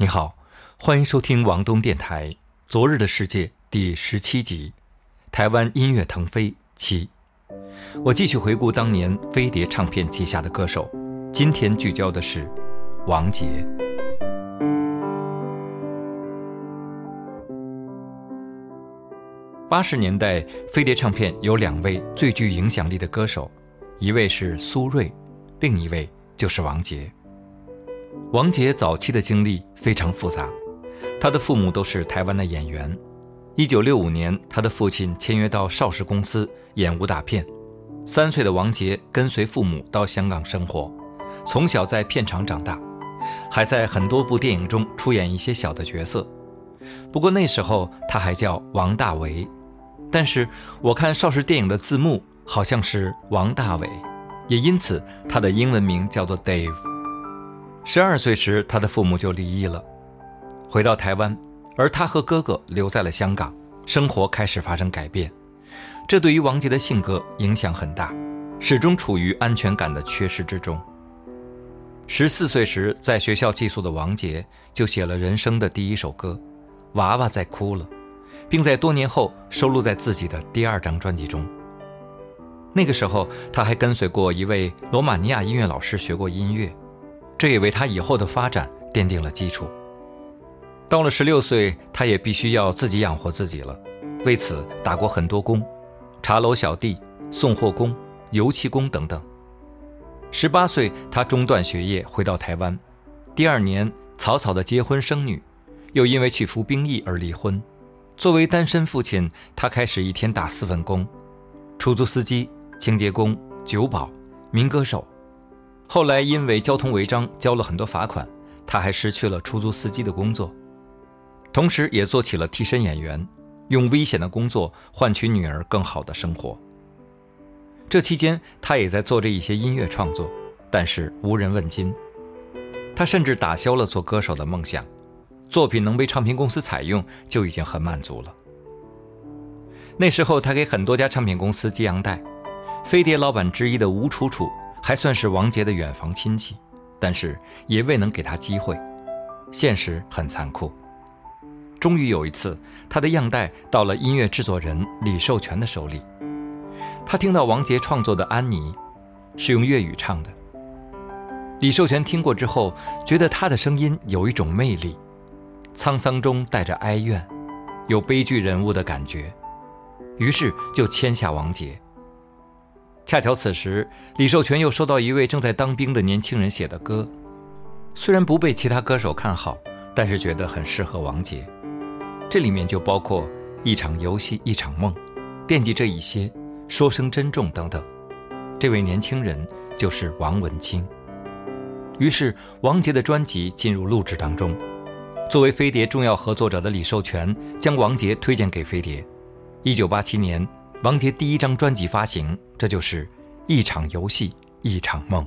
你好，欢迎收听王东电台《昨日的世界》第十七集《台湾音乐腾飞七》。我继续回顾当年飞碟唱片旗下的歌手，今天聚焦的是王杰。八十年代，飞碟唱片有两位最具影响力的歌手，一位是苏芮，另一位就是王杰。王杰早期的经历非常复杂，他的父母都是台湾的演员。一九六五年，他的父亲签约到邵氏公司演武打片。三岁的王杰跟随父母到香港生活，从小在片场长大，还在很多部电影中出演一些小的角色。不过那时候他还叫王大为，但是我看邵氏电影的字幕好像是王大伟，也因此他的英文名叫做 Dave。十二岁时，他的父母就离异了，回到台湾，而他和哥哥留在了香港，生活开始发生改变。这对于王杰的性格影响很大，始终处于安全感的缺失之中。十四岁时，在学校寄宿的王杰就写了人生的第一首歌《娃娃在哭了》，并在多年后收录在自己的第二张专辑中。那个时候，他还跟随过一位罗马尼亚音乐老师学过音乐，这也为他以后的发展奠定了基础。到了十六岁，他也必须要自己养活自己了，为此打过很多工。茶楼小弟、送货工、油漆工等等。十八岁，他中断学业，回到台湾。第二年，草草的结婚生女，又因为去服兵役而离婚。作为单身父亲，他开始一天打四份工：出租司机、清洁工、酒保、民歌手。后来因为交通违章交了很多罚款，他还失去了出租司机的工作，同时也做起了替身演员。用危险的工作换取女儿更好的生活。这期间，他也在做着一些音乐创作，但是无人问津。他甚至打消了做歌手的梦想，作品能被唱片公司采用就已经很满足了。那时候，他给很多家唱片公司寄样带，飞碟老板之一的吴楚楚还算是王杰的远房亲戚，但是也未能给他机会。现实很残酷。终于有一次，他的样带到了音乐制作人李寿全的手里。他听到王杰创作的《安妮》，是用粤语唱的。李寿全听过之后，觉得他的声音有一种魅力，沧桑中带着哀怨，有悲剧人物的感觉，于是就签下王杰。恰巧此时，李寿全又收到一位正在当兵的年轻人写的歌，虽然不被其他歌手看好，但是觉得很适合王杰。这里面就包括一场游戏一场梦，惦记这一些，说声珍重等等。这位年轻人就是王文清。于是王杰的专辑进入录制当中。作为飞碟重要合作者的李寿全将王杰推荐给飞碟。一九八七年，王杰第一张专辑发行，这就是一场游戏一场梦。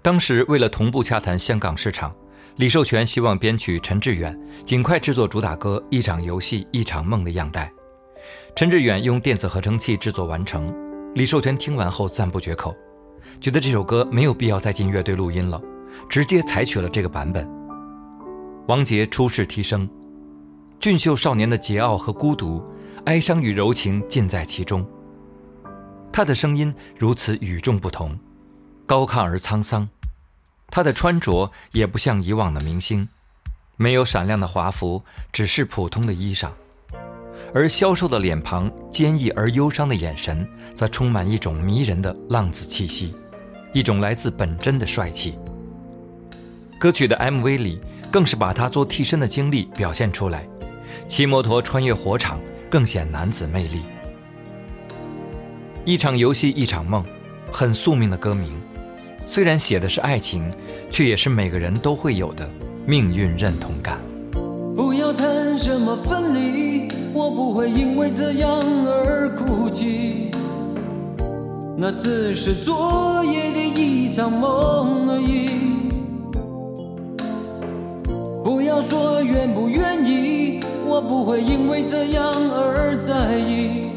当时为了同步洽谈香港市场。李寿全希望编曲陈志远尽快制作主打歌《一场游戏一场梦》的样带，陈志远用电子合成器制作完成。李寿全听完后赞不绝口，觉得这首歌没有必要再进乐队录音了，直接采取了这个版本。王杰出世提升，俊秀少年的桀骜和孤独，哀伤与柔情尽在其中。他的声音如此与众不同，高亢而沧桑。他的穿着也不像以往的明星，没有闪亮的华服，只是普通的衣裳，而消瘦的脸庞、坚毅而忧伤的眼神，则充满一种迷人的浪子气息，一种来自本真的帅气。歌曲的 MV 里，更是把他做替身的经历表现出来，骑摩托穿越火场，更显男子魅力。一场游戏一场梦，很宿命的歌名。虽然写的是爱情，却也是每个人都会有的命运认同感。不要谈什么分离，我不会因为这样而哭泣。那只是昨夜的一场梦而已。不要说愿不愿意，我不会因为这样而在意。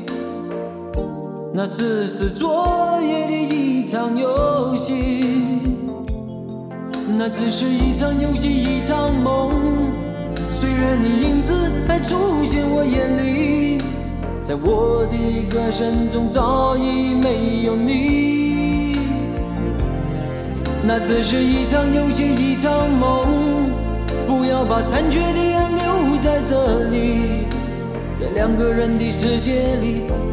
那只是昨夜的一场游戏，那只是一场游戏，一场梦。虽然你影子还出现我眼里，在我的歌声中早已没有你。那只是一场游戏，一场梦，不要把残缺的爱留在这里，在两个人的世界里，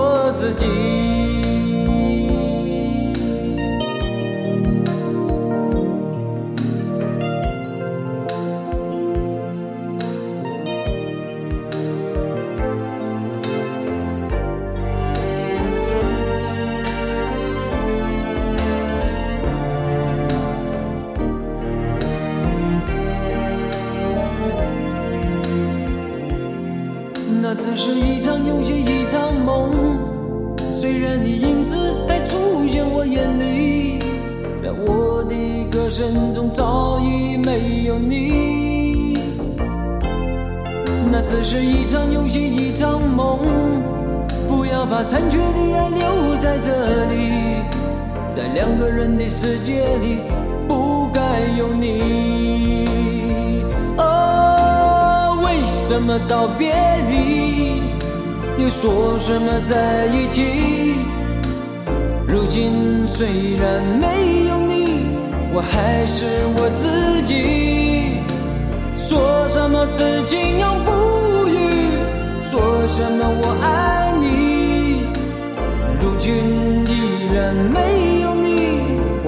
我自己。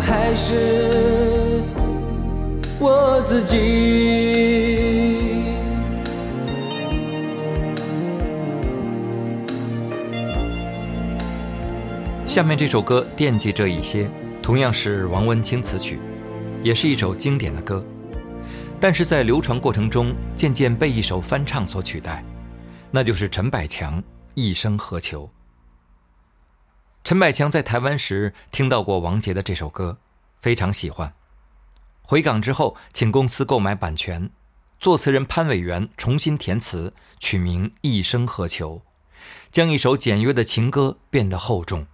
还是我自己。下面这首歌《惦记这一些》，同样是王文清词曲，也是一首经典的歌，但是在流传过程中渐渐被一首翻唱所取代，那就是陈百强《一生何求》。陈百强在台湾时听到过王杰的这首歌，非常喜欢。回港之后，请公司购买版权，作词人潘伟元重新填词，取名《一生何求》，将一首简约的情歌变得厚重。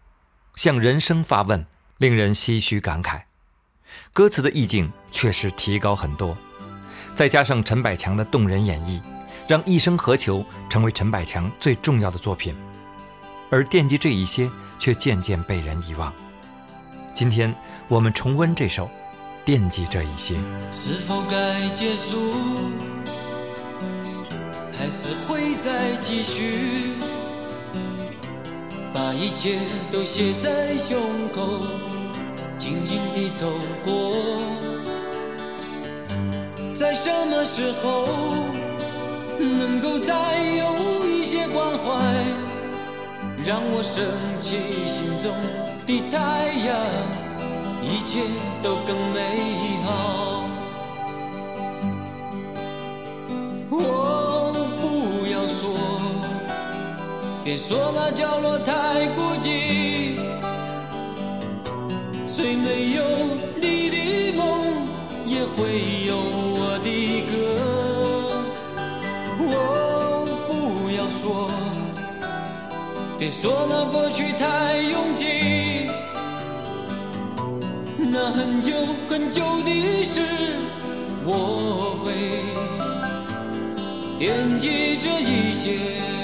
向人生发问，令人唏嘘感慨。歌词的意境确实提高很多，再加上陈百强的动人演绎，让《一生何求》成为陈百强最重要的作品。而惦记这一些，却渐渐被人遗忘。今天我们重温这首《惦记这一些》。是否该结束，还是会再继续？把一切都写在胸口，静静地走过。在什么时候能够再有一些关怀，让我升起心中的太阳，一切都更美好。我不要说。别说那角落太孤寂，虽没有你的别说那过去太拥挤，那很久很久的事，我会惦记着一些。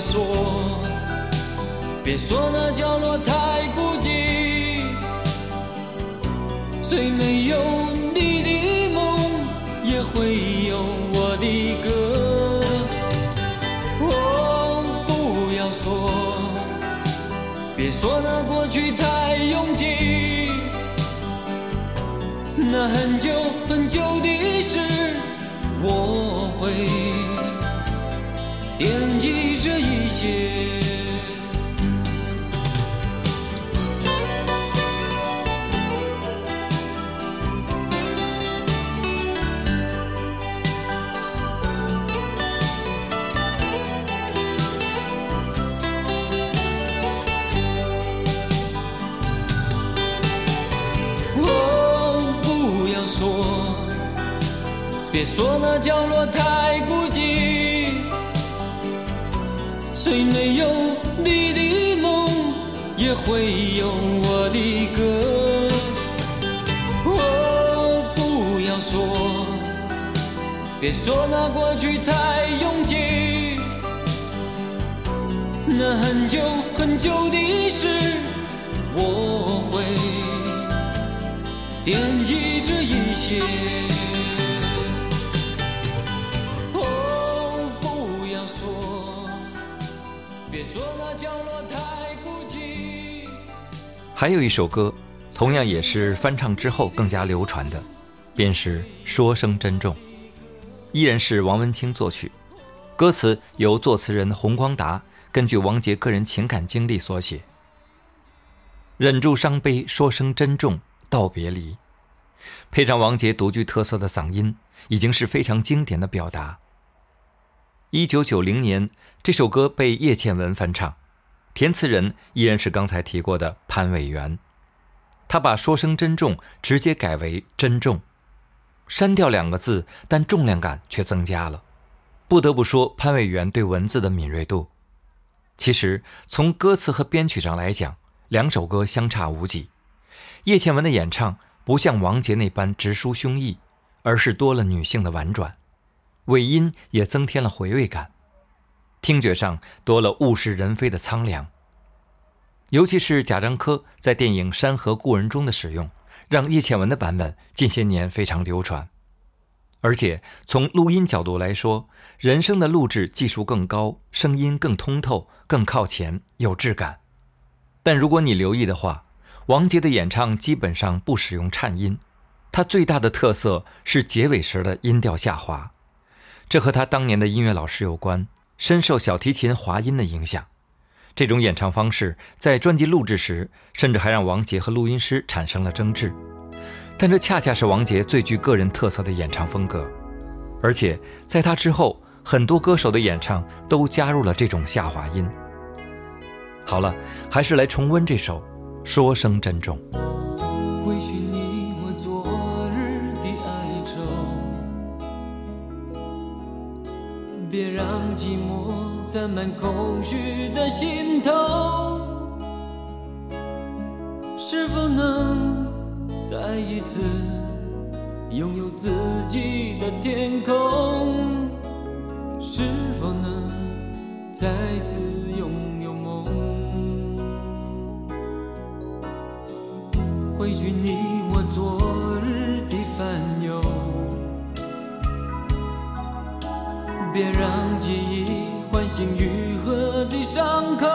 说，别说那角落太孤寂，虽没有你的梦，也会有我的歌。哦，不要说，别说那过去太拥挤，那很久很久的事，我会惦记着一些。哦，不要说，别说那角落太孤寂，虽没有你的梦，也会有我的歌。哦，不要说，别说那过去太拥挤，那很久很久的事，我会。惦记着一些。还有一首歌，同样也是翻唱之后更加流传的，便是《说声珍重》，依然是王文清作曲，歌词由作词人洪光达根据王杰个人情感经历所写。忍住伤悲，说声珍重，道别离，配上王杰独具特色的嗓音，已经是非常经典的表达。一九九零年，这首歌被叶倩文翻唱，填词人依然是刚才提过的潘伟元。他把“说声珍重”直接改为“珍重”，删掉两个字，但重量感却增加了。不得不说潘伟元对文字的敏锐度。其实从歌词和编曲上来讲，两首歌相差无几。叶倩文的演唱不像王杰那般直抒胸臆，而是多了女性的婉转，尾音也增添了回味感，听觉上多了物是人非的苍凉。尤其是贾樟柯在电影《山河故人》中的使用，让叶倩文的版本近些年非常流传。而且从录音角度来说，人声的录制技术更高，声音更通透、更靠前、有质感。但如果你留意的话，王杰的演唱基本上不使用颤音，他最大的特色是结尾时的音调下滑，这和他当年的音乐老师有关，深受小提琴滑音的影响。这种演唱方式在专辑录制时，甚至还让王杰和录音师产生了争执。但这恰恰是王杰最具个人特色的演唱风格，而且在他之后，很多歌手的演唱都加入了这种下滑音。好了，还是来重温这首《说声珍重》。别让寂寞沾满空虚的心头。是否能再一次拥有自己的天空？是否能再次拥有梦？回去你我昨别让记忆唤醒愈合的伤口。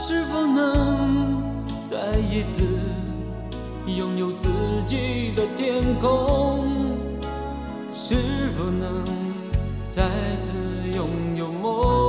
是否能再一次拥有自己的天空？是否能再次拥有梦？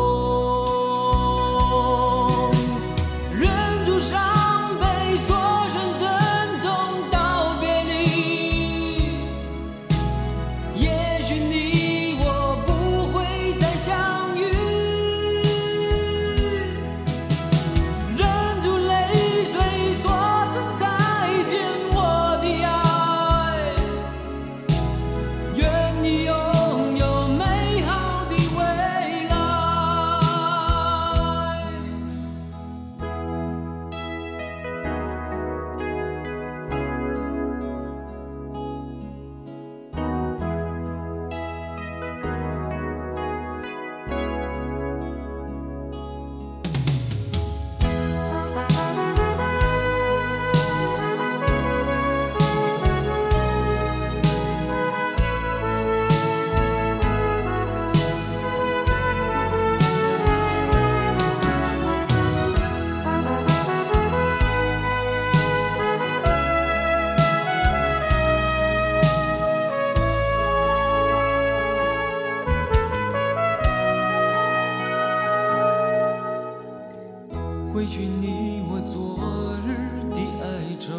回去你我昨日的哀愁，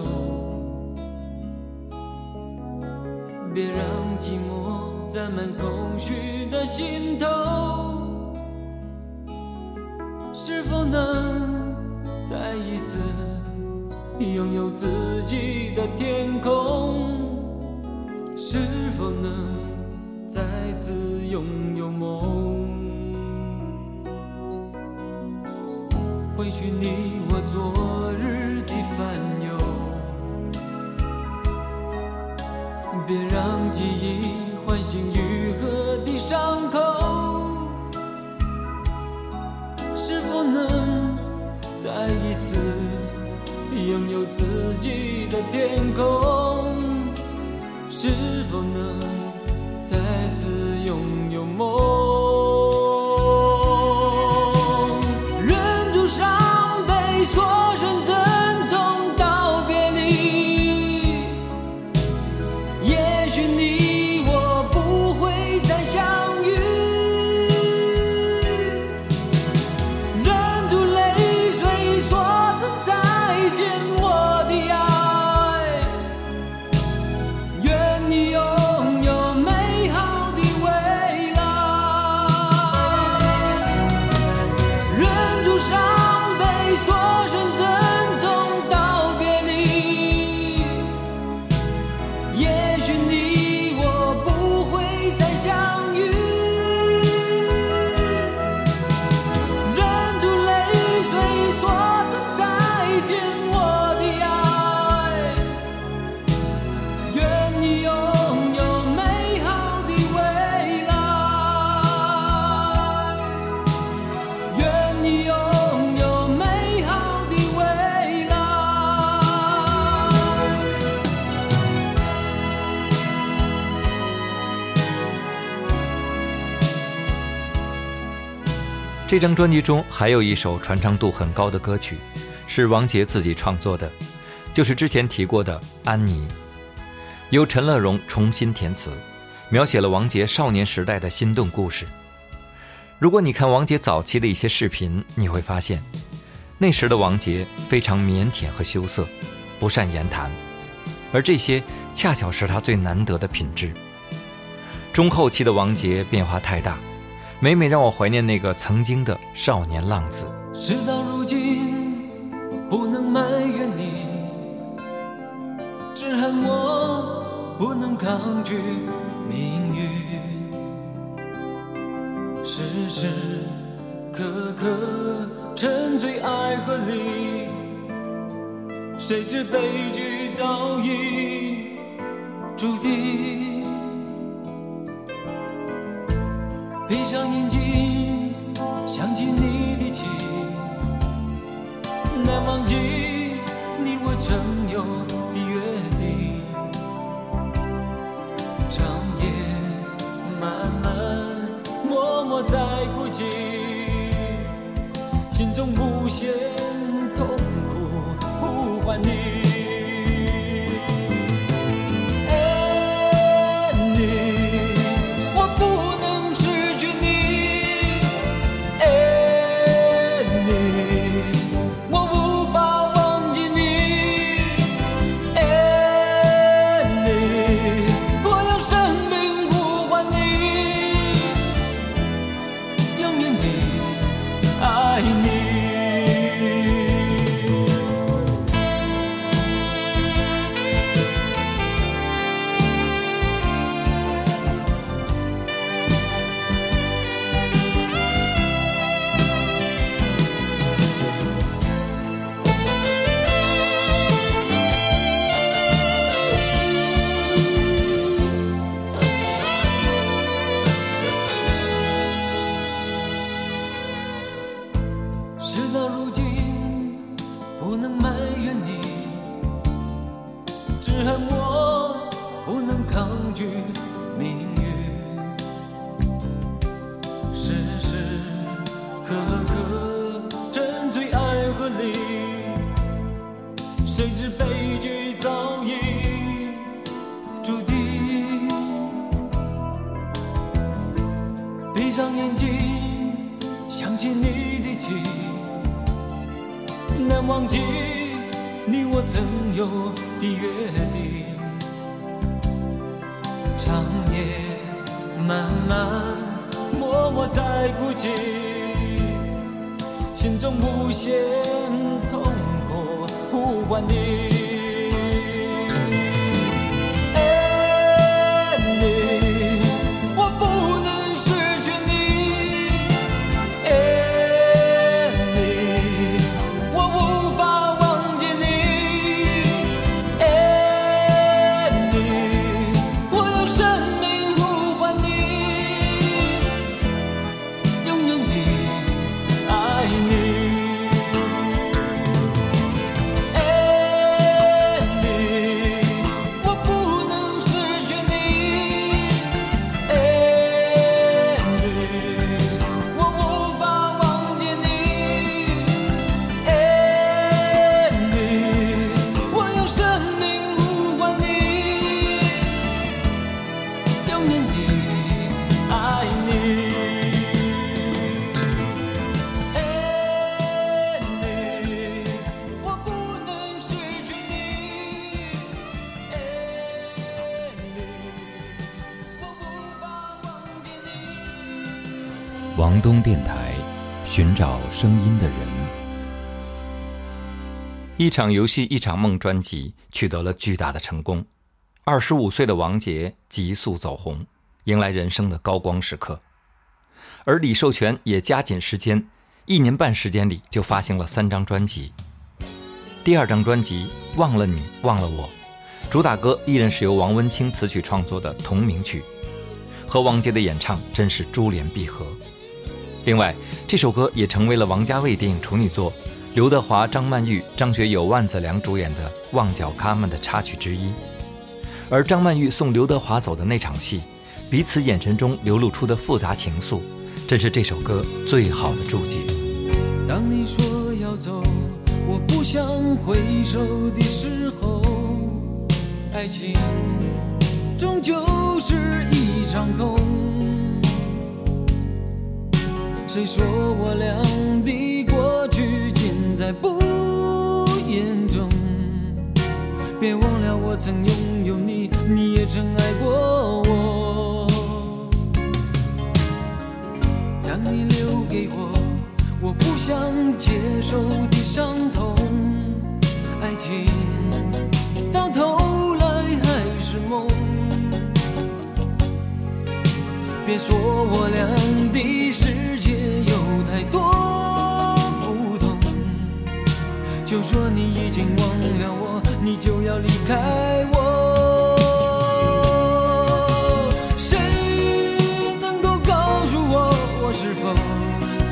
别让寂寞占满空虚的心头。是否能再一次拥有自己的天空？是否能再次拥有梦？回去你我昨日的烦忧，别让记忆唤醒愈合的伤口。是否能再一次拥有自己的天空？这张专辑中还有一首传唱度很高的歌曲，是王杰自己创作的，就是之前提过的《安妮》，由陈乐融重新填词，描写了王杰少年时代的心动故事。如果你看王杰早期的一些视频，你会发现，那时的王杰非常腼腆和羞涩，不善言谈，而这些恰巧是他最难得的品质。中后期的王杰变化太大。每每让我怀念那个曾经的少年浪子。事到如今，不能埋怨你，只恨我不能抗拒命运。时时刻刻沉醉爱河里，谁知悲剧早已注定。闭上眼睛，想起你的情，难忘记你我曾有的约定。长夜漫漫，默默在哭泣，心中无限痛苦呼唤你。刻沉醉爱河里谁知悲剧早已注定。闭上眼睛想起你的情难忘记你我曾有的约定。长夜漫漫默默在哭泣心中无限痛苦呼唤你。声音的人。一场游戏一场梦专辑取得了巨大的成功，二十五岁的王杰急速走红，迎来人生的高光时刻。而李寿全也加紧时间，一年半时间里就发行了三张专辑。第二张专辑《忘了你，忘了我》，主打歌依然是由王文清词曲创作的同名曲，和王杰的演唱真是珠联璧合。另外，这首歌也成为了王家卫电影处女作刘德华、张曼玉、张学友、万梓良主演的《旺角卡门》的插曲之一。而张曼玉送刘德华走的那场戏，彼此眼神中流露出的复杂情愫，真是这首歌最好的注解。当你说要走，我不想回首的时候，爱情终究是一场空。谁说我俩的过去尽在不言中？别忘了我曾拥有你，你也曾爱过我。当你留给我我不想接受的伤痛，爱情到头来还是梦。别说我俩的世界有太多不同，就说你已经忘了我，你就要离开我。谁能够告诉我，我是否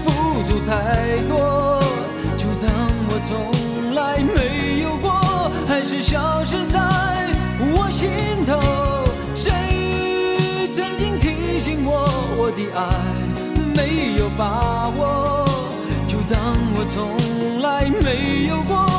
付出太多？就当我从来没有过，还是消失在我心头。谁曾经提醒我，我的爱有把握？就当我从来没有过，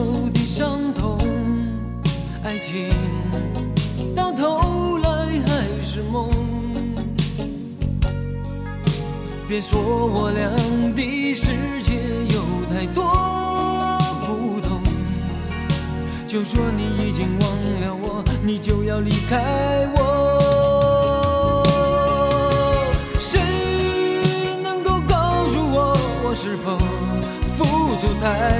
受的伤痛，爱情到头来还是梦。别说我俩的世界有太多不同，就说你已经忘了我，你就要离开我。谁能够告诉我，我是否付出太？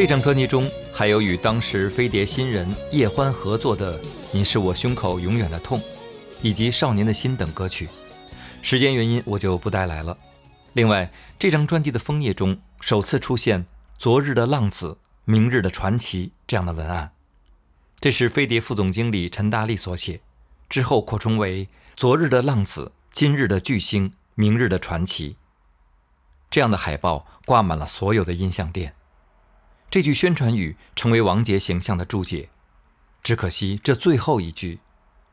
这张专辑中还有与当时飞碟新人叶欢合作的《你是我胸口永远的痛》，以及《少年的心》等歌曲。时间原因，我就不带来了。另外，这张专辑的枫叶中首次出现“昨日的浪子，明日的传奇”这样的文案，这是飞碟副总经理陈大力所写，之后扩充为“昨日的浪子，今日的巨星，明日的传奇”。这样的海报挂满了所有的音像店。这句宣传语成为王杰形象的注解，只可惜这最后一句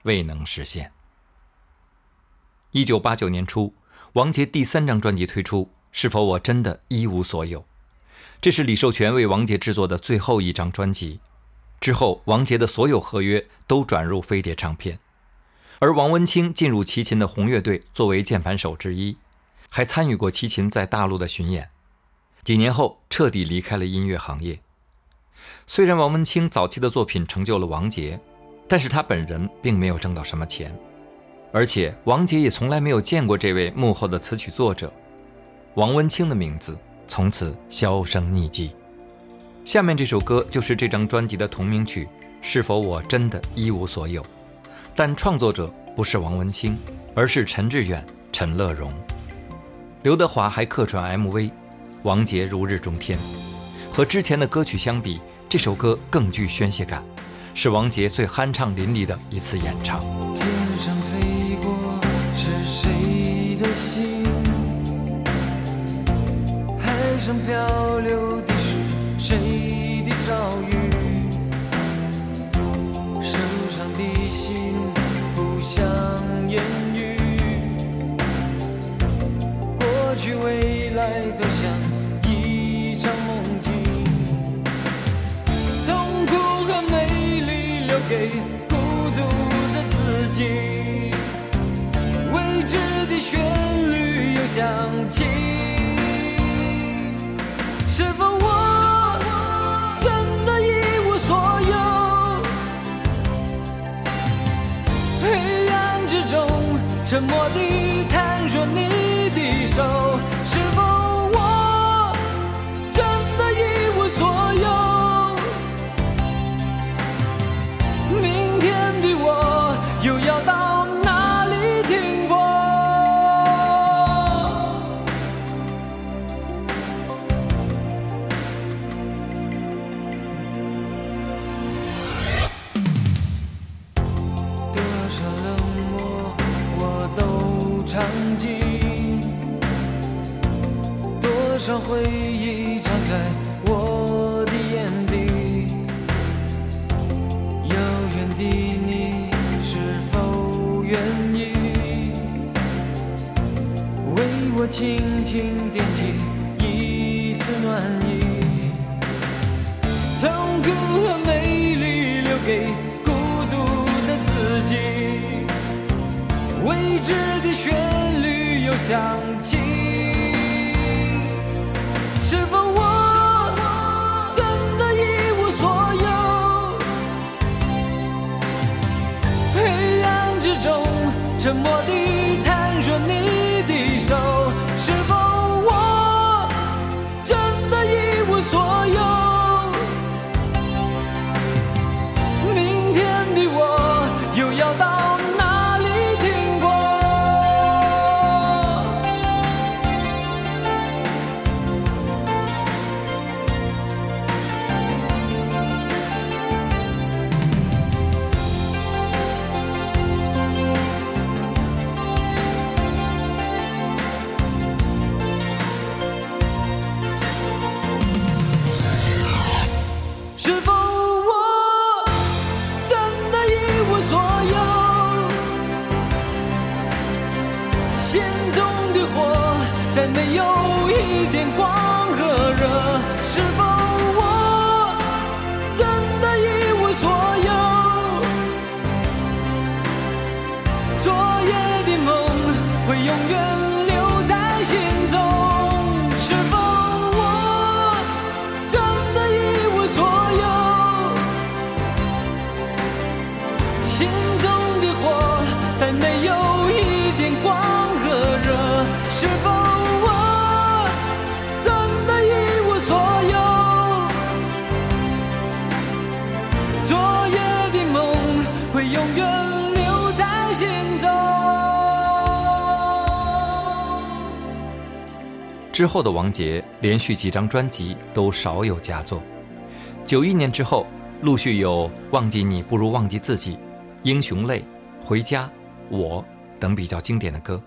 未能实现。一九八九年初，王杰第三张专辑推出，《是否我真的一无所有》？这是李寿全为王杰制作的最后一张专辑。之后，王杰的所有合约都转入飞碟唱片，而王文清进入齐秦的红乐队，作为键盘手之一，还参与过齐秦在大陆的巡演。几年后，彻底离开了音乐行业。虽然王文清早期的作品成就了王杰，但是他本人并没有挣到什么钱，而且王杰也从来没有见过这位幕后的词曲作者。王文清的名字从此销声匿迹。下面这首歌就是这张专辑的同名曲《是否我真的一无所有》，但创作者不是王文清，而是陈志远、陈乐融。刘德华还客串 MV。王杰如日中天，和之前的歌曲相比，这首歌更具宣泄感，是王杰最酣畅淋漓的一次演唱。天上飞过是谁的心？海上漂流的是谁的遭遇？手上的心不想言语，过去未来都像一场梦境。痛苦和美丽留给孤独的自己，未知的旋律又响起。是否我真的一无所有？黑暗之中，沉默地让回忆藏在我的眼底。遥远的你是否愿意为我轻轻点我的是否我真的一无所有？心中的火再没有一点光和热是否之后的王杰连续几张专辑都少有佳作。九一年之后，陆续有《忘记你不如忘记自己》《英雄泪》《回家》《我》等比较经典的歌。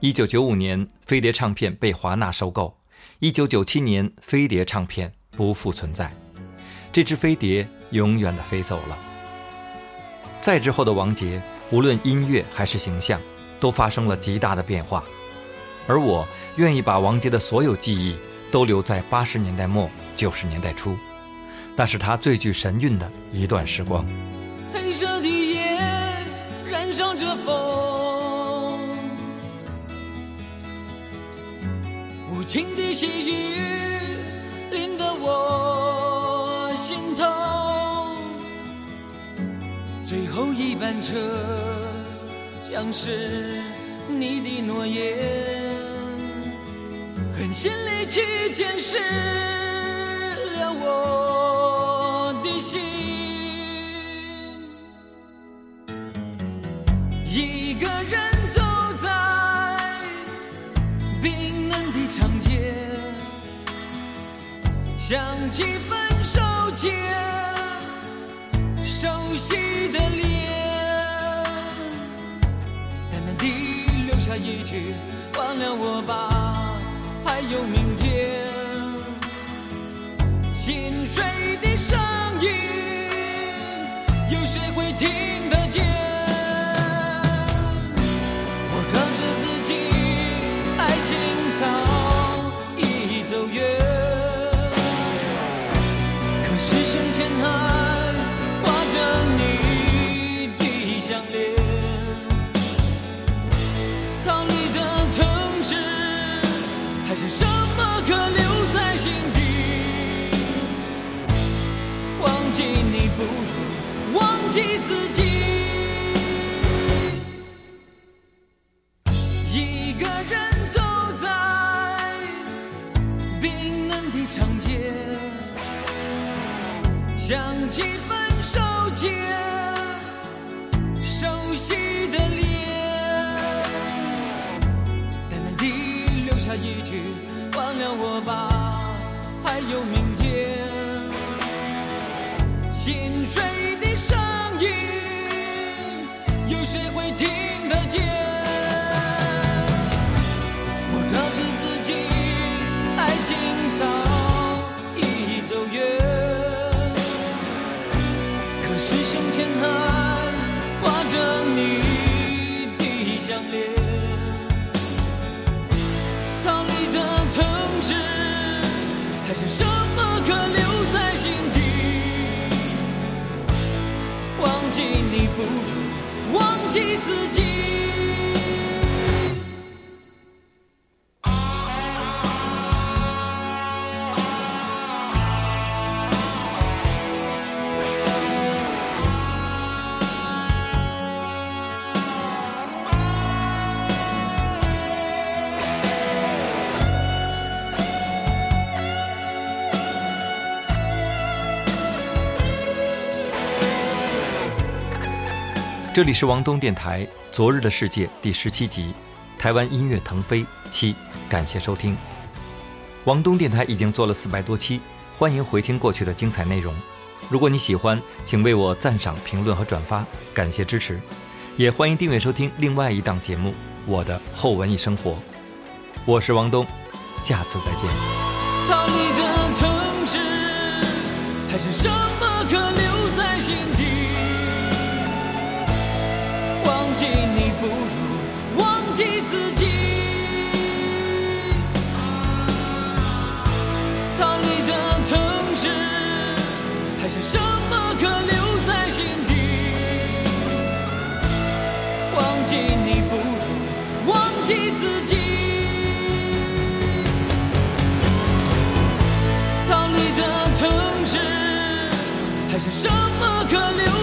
一九九五年，飞碟唱片被华纳收购。一九九七年，飞碟唱片不复存在，这只飞碟永远的飞走了。再之后的王杰，无论音乐还是形象，都发生了极大的变化。而我愿意把王杰的所有记忆都留在八十年代末九十年代初，那是他最具神韵的一段时光。黑色的夜燃烧着风，无情的细雨淋得我心痛。最后一班车将是你的诺言，狠心离去监视了我的心。一个人走在冰冷的长街，想起分手前熟悉的脸，淡淡地留下一句忘了我吧，还有明天。心碎的声音，有谁会听得见？不如忘记自己。一个人走在冰冷的长街，想起分手前熟悉的脸，淡淡地留下一句忘了我吧，还有明。心碎的声音，有谁会听得见？我告诉自己，爱情早已走远，可是胸前还挂着你的项链。逃离这城市，还剩你不如忘记自己。这里是王东电台《昨日的世界》第十七集，台湾音乐腾飞七，感谢收听。王东电台已经做了四百多期，欢迎回听过去的精彩内容。如果你喜欢，请为我赞赏、评论和转发，感谢支持。也欢迎订阅收听另外一档节目《我的后文艺生活》。我是王东，下次再见。逃离这城市，还剩还剩什么可留？